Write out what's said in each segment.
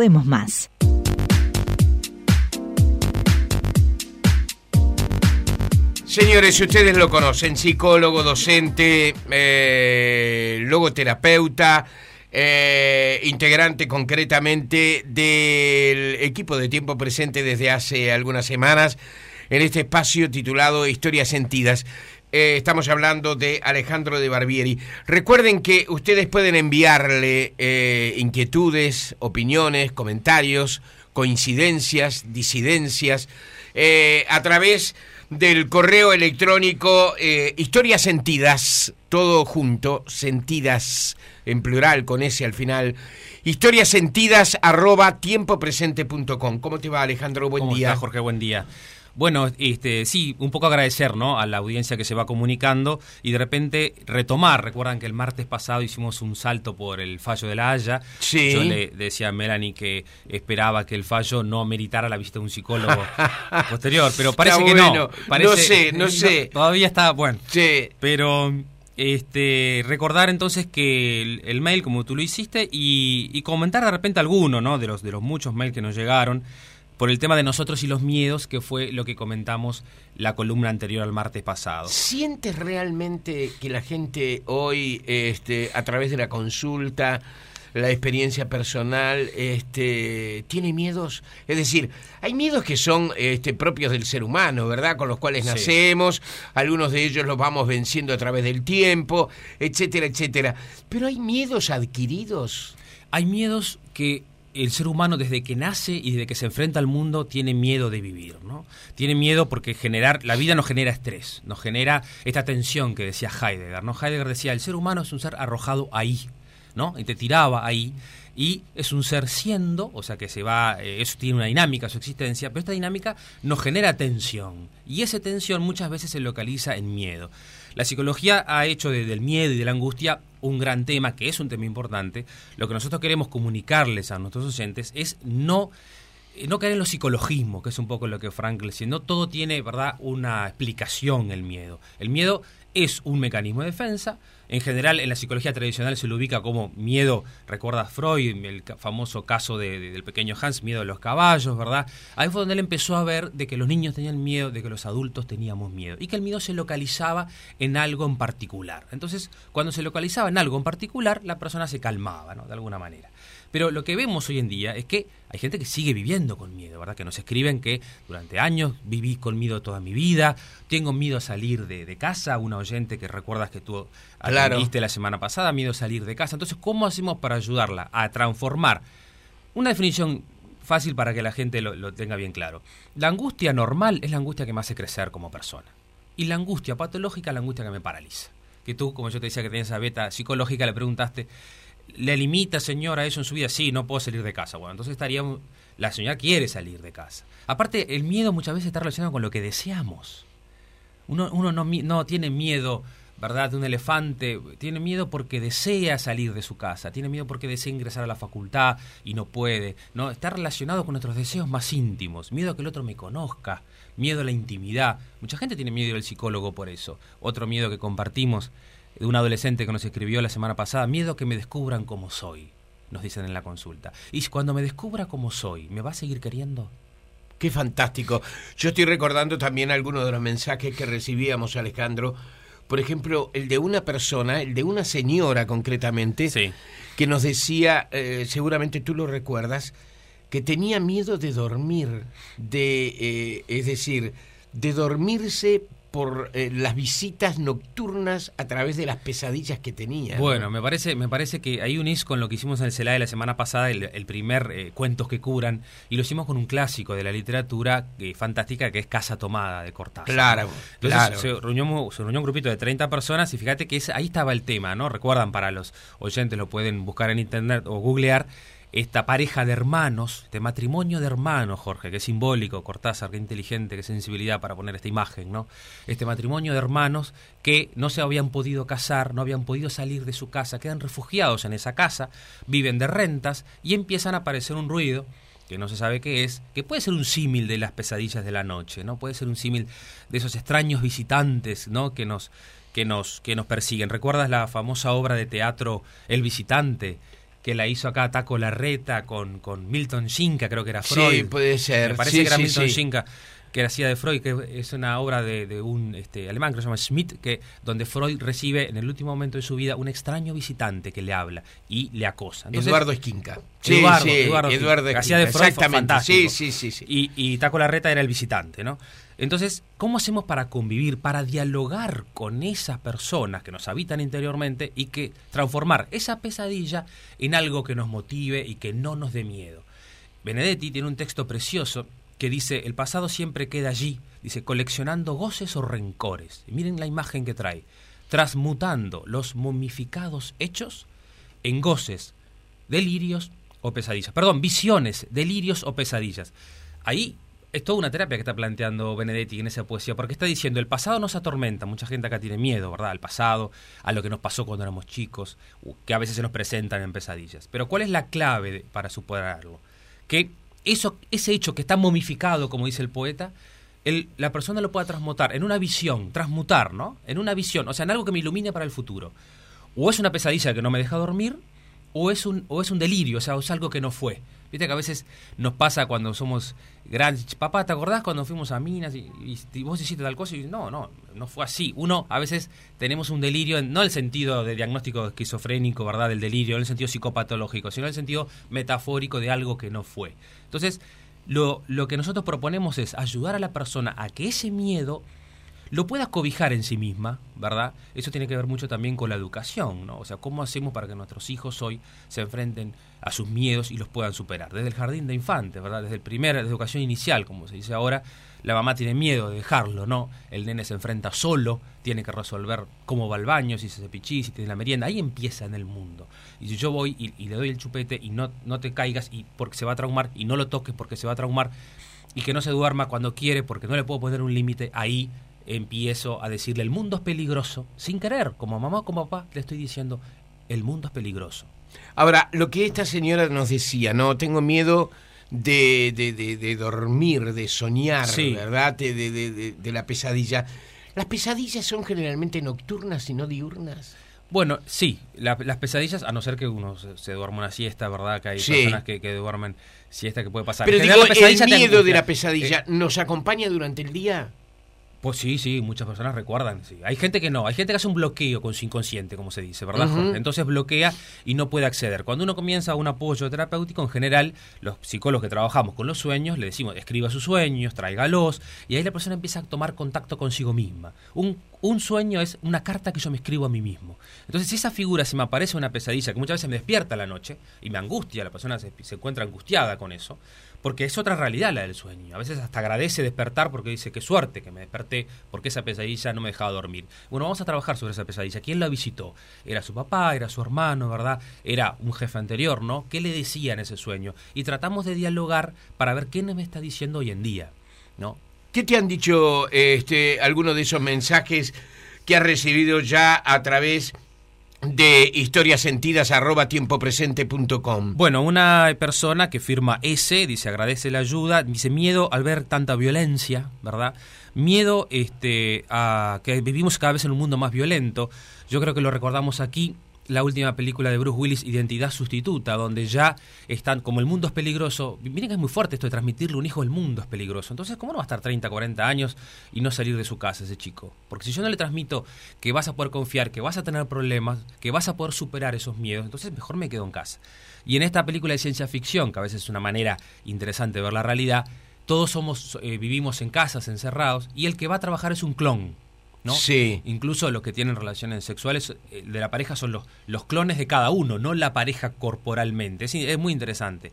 podemos más. Señores, si ustedes lo conocen, psicólogo, docente, eh, logoterapeuta, eh, integrante concretamente del equipo de tiempo presente desde hace algunas semanas en este espacio titulado Historias Sentidas. Eh, estamos hablando de Alejandro de Barbieri. Recuerden que ustedes pueden enviarle inquietudes, opiniones, comentarios, coincidencias, disidencias, a través del correo electrónico eh, Historias Sentidas, todo junto, sentidas en plural con ese al final. Historias sentidas arroba tiempopresente.com. ¿Cómo te va Alejandro? Buen ¿Cómo día. Jorge? Buen día. Bueno, este, sí, un poco agradecer ¿no? a la audiencia que se va comunicando y de repente retomar. Recuerdan que el martes pasado hicimos un salto por el fallo de la Haya. Sí. Yo le decía a Melanie que esperaba que el fallo no meritara la visita de un psicólogo posterior, pero parece que no. Parece, No sé, no sé. todavía está, bueno. Sí. Pero este, recordar entonces que el, el mail, como tú lo hiciste, y, y comentar de repente alguno, ¿no? De los, de los muchos mails que nos llegaron por el tema de nosotros y los miedos, que fue lo que comentamos la columna anterior al martes pasado. ¿Sientes realmente que la gente hoy, este, a través de la consulta, la experiencia personal, este, tiene miedos? Es decir, hay miedos que son este, propios del ser humano, ¿verdad? Con los cuales Sí. nacemos, algunos de ellos los vamos venciendo a través del tiempo, etcétera, etcétera. Pero hay miedos adquiridos. Hay miedos que el ser humano desde que nace y desde que se enfrenta al mundo tiene miedo de vivir, ¿no? Tiene miedo porque generar la vida nos genera estrés, nos genera esta tensión que decía Heidegger, ¿no? Heidegger decía, el ser humano es un ser arrojado ahí, ¿no? Y te tiraba ahí y es un ser siendo, o sea que se va, eh, eso tiene una dinámica su existencia, pero esta dinámica nos genera tensión y esa tensión muchas veces se localiza en miedo. La psicología ha hecho de- del miedo y de la angustia un gran tema, que es un tema importante. Lo que nosotros queremos comunicarles a nuestros oyentes es no, no caer en los psicologismos, que es un poco lo que Frankl decía. No todo tiene, ¿verdad?, una explicación el miedo. El miedo es un mecanismo de defensa. En general, en la psicología tradicional se lo ubica como miedo, recuerda Freud, el famoso caso de- de- del pequeño Hans, miedo de los caballos, ¿verdad? Ahí fue donde él empezó a ver de que los niños tenían miedo, de que los adultos teníamos miedo, y que el miedo se localizaba en algo en particular. Entonces, cuando se localizaba en algo en particular, la persona se calmaba, ¿no? De alguna manera. Pero lo que vemos hoy en día es que hay gente que sigue viviendo con miedo, ¿verdad? Que nos escriben que durante años viví con miedo toda mi vida, tengo miedo a salir de, de casa, una oyente que recuerdas que tú Claro. atendiste la semana pasada, miedo a salir de casa. Entonces, ¿cómo hacemos para ayudarla a transformar? Una definición fácil para que la gente lo, lo tenga bien claro. La angustia normal es la angustia que me hace crecer como persona. Y la angustia patológica es la angustia que me paraliza. Que tú, como yo te decía que tenías esa beta psicológica, le preguntaste, ¿le limita, señora, eso en su vida? Sí, no puedo salir de casa. Bueno, entonces estaríamos... La señora quiere salir de casa. Aparte, el miedo muchas veces está relacionado con lo que deseamos. Uno, uno no, no tiene miedo, ¿verdad?, de un elefante. Tiene miedo porque desea salir de su casa. Tiene miedo porque desea ingresar a la facultad y no puede. ¿no? Está relacionado con nuestros deseos más íntimos. Miedo a que el otro me conozca. Miedo a la intimidad. Mucha gente tiene miedo del psicólogo por eso. Otro miedo que compartimos de un adolescente que nos escribió la semana pasada. Miedo a que me descubran como soy. Nos dicen en la consulta. Y cuando me descubra como soy, ¿me va a seguir queriendo? Qué fantástico. Yo estoy recordando también algunos de los mensajes que recibíamos, Alejandro. Por ejemplo, el de una persona, el de una señora concretamente, Sí. que nos decía, eh, seguramente tú lo recuerdas, que tenía miedo de dormir, de, eh, es decir, de dormirse por eh, las visitas nocturnas a través de las pesadillas que tenía. ¿no? Bueno, me parece, me parece que ahí unís con lo que hicimos en el CELAE la semana pasada, el, el primer eh, Cuentos que curan, y lo hicimos con un clásico de la literatura eh, fantástica que es Casa Tomada de Cortázar. Claro, Entonces claro. se, reunió, se reunió un grupito de 30 personas y fíjate que ese- ahí estaba el tema, ¿no? Recuerdan para los oyentes, lo pueden buscar en internet o googlear, esta pareja de hermanos, de matrimonio de hermanos, Jorge, que es simbólico, Cortázar, qué inteligente, qué sensibilidad para poner esta imagen, ¿no? Este matrimonio de hermanos que no se habían podido casar, no habían podido salir de su casa, quedan refugiados en esa casa, viven de rentas y empiezan a aparecer un ruido que no se sabe qué es, que puede ser un símil de las pesadillas de la noche, ¿no? Puede ser un símil de esos extraños visitantes, ¿no? Que nos, que nos, que nos persiguen. ¿Recuerdas la famosa obra de teatro El visitante? Que la hizo acá Taco Larreta con, con Milton Shinka, creo que era Freud. Sí, puede ser. Me parece Sí, que era sí, Milton sí. Shinka que hacía de Freud, que es una obra de, de un este, alemán que se llama Schmidt, que, donde Freud recibe en el último momento de su vida un extraño visitante que le habla y le acosa. Entonces, Eduardo Esquinca. Eduardo, sí, Eduardo Eduardo Esquinca, que hacía de Esquinca, Freud, Exactamente. fantástico. Sí, sí, sí. sí. Y, y Taco Larreta era el visitante, ¿no? Entonces, ¿cómo hacemos para convivir, para dialogar con esas personas que nos habitan interiormente y que transformar esa pesadilla en algo que nos motive y que no nos dé miedo? Benedetti tiene un texto precioso que dice, el pasado siempre queda allí, dice, coleccionando goces o rencores. Miren la imagen que trae, transmutando los momificados hechos en goces, delirios o pesadillas. Perdón, visiones, delirios o pesadillas. Ahí es toda una terapia que está planteando Benedetti en esa poesía, porque está diciendo, el pasado nos atormenta, mucha gente acá tiene miedo, ¿verdad? Al pasado, a lo que nos pasó cuando éramos chicos, que a veces se nos presentan en pesadillas. Pero ¿cuál es la clave para superarlo? Que eso, ese hecho que está momificado, como dice el poeta, la persona lo pueda transmutar en una visión, transmutar, ¿no? En una visión, o sea, en algo que me ilumine para el futuro. O es una pesadilla que no me deja dormir, o es un, o es un delirio, o sea, es algo que no fue. Viste que a veces nos pasa cuando somos grandes. Papá, ¿te acordás cuando fuimos a Minas y, y- vos hiciste tal cosa? Y no, no, no fue así. Uno, a veces tenemos un delirio, no en el sentido de diagnóstico esquizofrénico, ¿verdad? Del delirio, no en el sentido psicopatológico, sino en el sentido metafórico de algo que no fue. Entonces, lo, lo que nosotros proponemos es ayudar a la persona a que ese miedo lo pueda cobijar en sí misma, ¿verdad? Eso tiene que ver mucho también con la educación, ¿no? O sea, ¿cómo hacemos para que nuestros hijos hoy se enfrenten a sus miedos y los puedan superar? Desde el jardín de infantes, ¿verdad? Desde el primer, desde educación inicial, como se dice ahora, la mamá tiene miedo de dejarlo, ¿no? El nene se enfrenta solo, tiene que resolver cómo va al baño, si se pichí, si tiene la merienda, ahí empieza en el mundo. Y si yo voy y, y le doy el chupete y no, no te caigas y porque se va a traumar y no lo toques porque se va a traumar y que no se duerma cuando quiere porque no le puedo poner un límite, ahí empiezo a decirle el mundo es peligroso, sin querer, como mamá o como papá, le estoy diciendo el mundo es peligroso. Ahora, lo que esta señora nos decía, ¿no? Tengo miedo de, de, de- de dormir, de soñar, Sí. ¿verdad? De, la pesadilla. ¿Las pesadillas son generalmente nocturnas y no diurnas? Bueno, sí, la- las pesadillas, a no ser que uno se, se duerma una siesta, ¿verdad? Que hay Sí. personas que, que duermen siesta que puede pasar. Pero digo, el miedo de la pesadilla, Eh, ¿nos acompaña durante el día? Pues sí, sí, muchas personas recuerdan. Sí. Hay gente que no, hay gente que hace un bloqueo con su inconsciente, como se dice, ¿verdad? Entonces bloquea y no puede acceder. Cuando uno comienza un apoyo terapéutico, en general, los psicólogos que trabajamos con los sueños, le decimos, escriba sus sueños, tráigalos, y ahí la persona empieza a tomar contacto consigo misma. Un, un sueño es una carta que yo me escribo a mí mismo. Entonces, si esa figura se me aparece una pesadilla, que muchas veces me despierta a la noche y me angustia, la persona se, se encuentra angustiada con eso, porque es otra realidad la del sueño. A veces hasta agradece despertar porque dice, qué suerte que me desperté, porque esa pesadilla no me dejaba dormir. Bueno, vamos a trabajar sobre esa pesadilla. ¿Quién la visitó? ¿Era su papá? ¿Era su hermano? ¿Verdad? ¿Era un jefe anterior? ¿No? ¿Qué le decía en ese sueño? Y tratamos de dialogar para ver qué me está diciendo hoy en día. ¿No? ¿Qué te han dicho este, algunos de esos mensajes que has recibido ya a través historiasentidas.tiempopresente.com? Bueno, una persona que firma S, dice agradece la ayuda, dice miedo al ver tanta violencia, ¿verdad? Miedo este, a que vivimos cada vez en un mundo más violento. Yo creo que lo recordamos aquí, la última película de Bruce Willis, Identidad Sustituta, donde ya están, como el mundo es peligroso, miren que es muy fuerte esto de transmitirle a un hijo el mundo es peligroso. Entonces, ¿cómo no va a estar 30, 40 años y no salir de su casa ese chico? Porque si yo no le transmito que vas a poder confiar, que vas a tener problemas, que vas a poder superar esos miedos, entonces mejor me quedo en casa. Y en esta película de ciencia ficción, que a veces es una manera interesante de ver la realidad, todos somos, eh, vivimos en casas, encerrados, y el que va a trabajar es un clon. ¿No? Sí. Incluso los que tienen relaciones sexuales eh, de la pareja son los, los clones de cada uno, no la pareja corporalmente. Es, es muy interesante.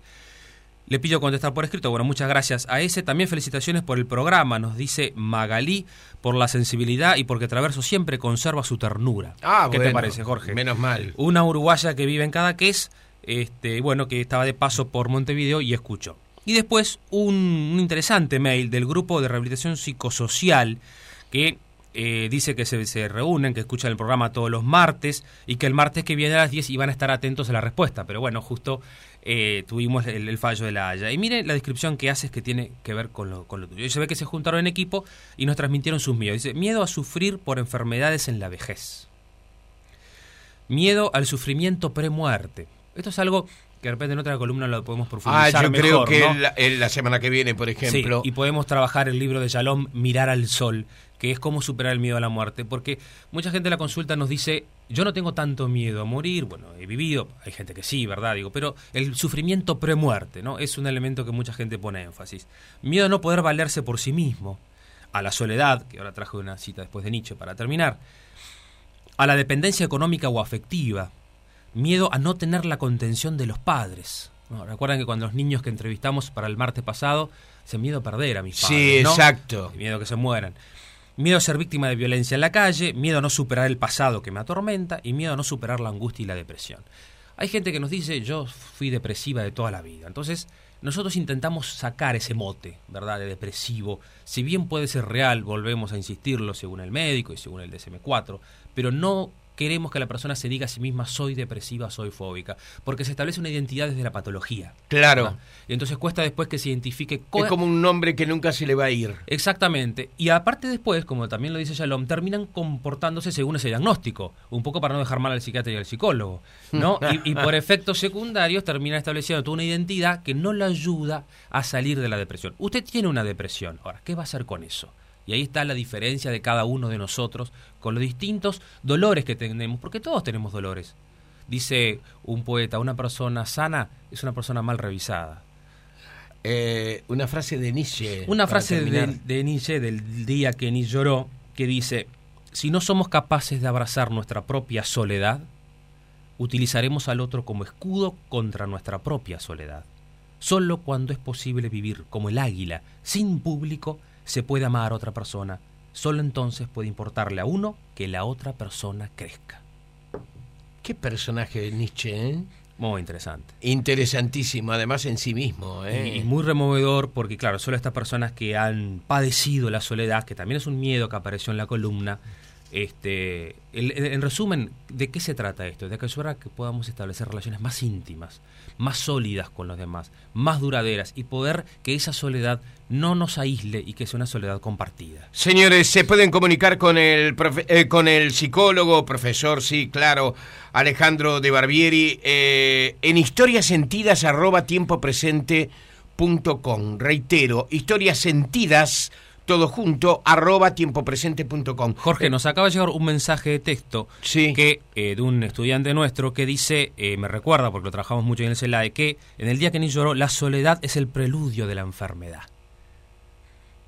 Le pido contestar por escrito. Bueno, muchas gracias a ese. También felicitaciones por el programa, nos dice Magalí, por la sensibilidad y porque Traverso siempre conserva su ternura. Ah, ¿Qué te parece, Jorge? Menos mal. Una uruguaya que vive en Cadaqués, este, bueno, que estaba de paso por Montevideo y escuchó. Y después un, un interesante mail del grupo de rehabilitación psicosocial que eh, dice que se, se reúnen, que escuchan el programa todos los martes y que el martes que viene a las 10 iban a estar atentos a la respuesta. Pero bueno, justo eh, tuvimos el, fallo de la Haya. Y mire la descripción que hace es que tiene que ver con lo, con lo tuyo. Y se ve que se juntaron en equipo y nos transmitieron sus miedos. Dice, miedo a sufrir por enfermedades en la vejez. Miedo al sufrimiento premuerte. Esto es algo que de repente en otra columna lo podemos profundizar Ah, yo creo que ¿no? la, en la semana que viene, por ejemplo. Sí, y podemos trabajar el libro de Shalom, Mirar al Sol, que es cómo superar el miedo a la muerte, porque mucha gente en la consulta nos dice, yo no tengo tanto miedo a morir, bueno, he vivido, hay gente que sí, ¿verdad? Digo, pero el sufrimiento premuerte, ¿no? Es un elemento que mucha gente pone énfasis. Miedo a no poder valerse por sí mismo, a la soledad, que ahora traje una cita después de Nietzsche para terminar, a la dependencia económica o afectiva, miedo a no tener la contención de los padres. ¿no? Recuerdan que cuando los niños que entrevistamos para el martes pasado, se miedo a perder a mis padres. Sí, ¿no? exacto. Miedo a que se mueran. Miedo a ser víctima de violencia en la calle, miedo a no superar el pasado que me atormenta y miedo a no superar la angustia y la depresión. Hay gente que nos dice, yo fui depresiva de toda la vida. Entonces, nosotros intentamos sacar ese mote, ¿verdad?, de depresivo. Si bien puede ser real, volvemos a insistirlo según el médico y según el DSM-4, pero no queremos que la persona se diga a sí misma soy depresiva, soy fóbica, porque se establece una identidad desde la patología. Claro. ¿verdad? Y entonces cuesta después que se identifique Es como un nombre que nunca se le va a ir. Exactamente. Y aparte después, como también lo dice Shalom, terminan comportándose según ese diagnóstico, un poco para no dejar mal al psiquiatra y al psicólogo, ¿no? y, y por efectos secundarios termina estableciendo toda una identidad que no le ayuda a salir de la depresión. Usted tiene una depresión. Ahora, ¿qué va a hacer con eso? Y ahí está la diferencia de cada uno de nosotros con los distintos dolores que tenemos, porque todos tenemos dolores. Dice un poeta, una persona sana es una persona mal revisada. Eh, una frase de Nietzsche. Una frase de, de Nietzsche del día que Nietzsche lloró, que dice, si no somos capaces de abrazar nuestra propia soledad, utilizaremos al otro como escudo contra nuestra propia soledad. Solo cuando es posible vivir como el águila, sin público, se puede amar a otra persona. Solo entonces puede importarle a uno que la otra persona crezca. Qué personaje de Nietzsche, ¿eh? Muy interesante. Interesantísimo, además en sí mismo. ¿eh? Y muy removedor porque, claro, solo estas personas que han padecido la soledad, que también es un miedo que apareció en la columna, este, en resumen, ¿de qué se trata esto? De que que podamos establecer relaciones más íntimas, más sólidas con los demás, más duraderas y poder que esa soledad no nos aísle y que sea una soledad compartida. Señores, se pueden comunicar con el profe- eh, con el psicólogo, profesor, sí, claro, Alejandro de Barbieri, eh, en historiasentidas arroba tiempo presente punto com. Reitero, historias sentidas, todo junto, arroba tiempo presente punto com. Jorge, nos acaba de llegar un mensaje de texto Sí. que eh, de un estudiante nuestro que dice, eh, me recuerda porque lo trabajamos mucho en el CELAE, que en el día que ni lloró, la soledad es el preludio de la enfermedad.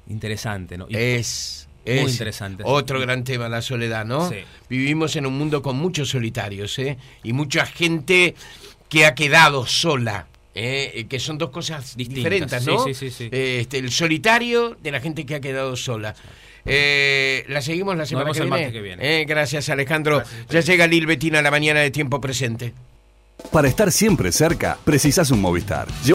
Interesante, ¿no? Y- Es, Muy es interesante. Otro gran tema, la soledad, ¿no? Sí. Vivimos en un mundo con muchos solitarios, ¿eh? Y mucha gente que ha quedado sola. ¿Eh? Que son dos cosas Distintas, diferentes, sí, ¿no? sí, sí, sí. Eh, Este, el solitario de la gente que ha quedado sola. Eh, la seguimos la semana vemos que, el viene. martes que viene. Eh, gracias, Alejandro. Gracias, ya llega Lil Betina a la mañana de tiempo presente. Para estar siempre cerca, precisas un Movistar.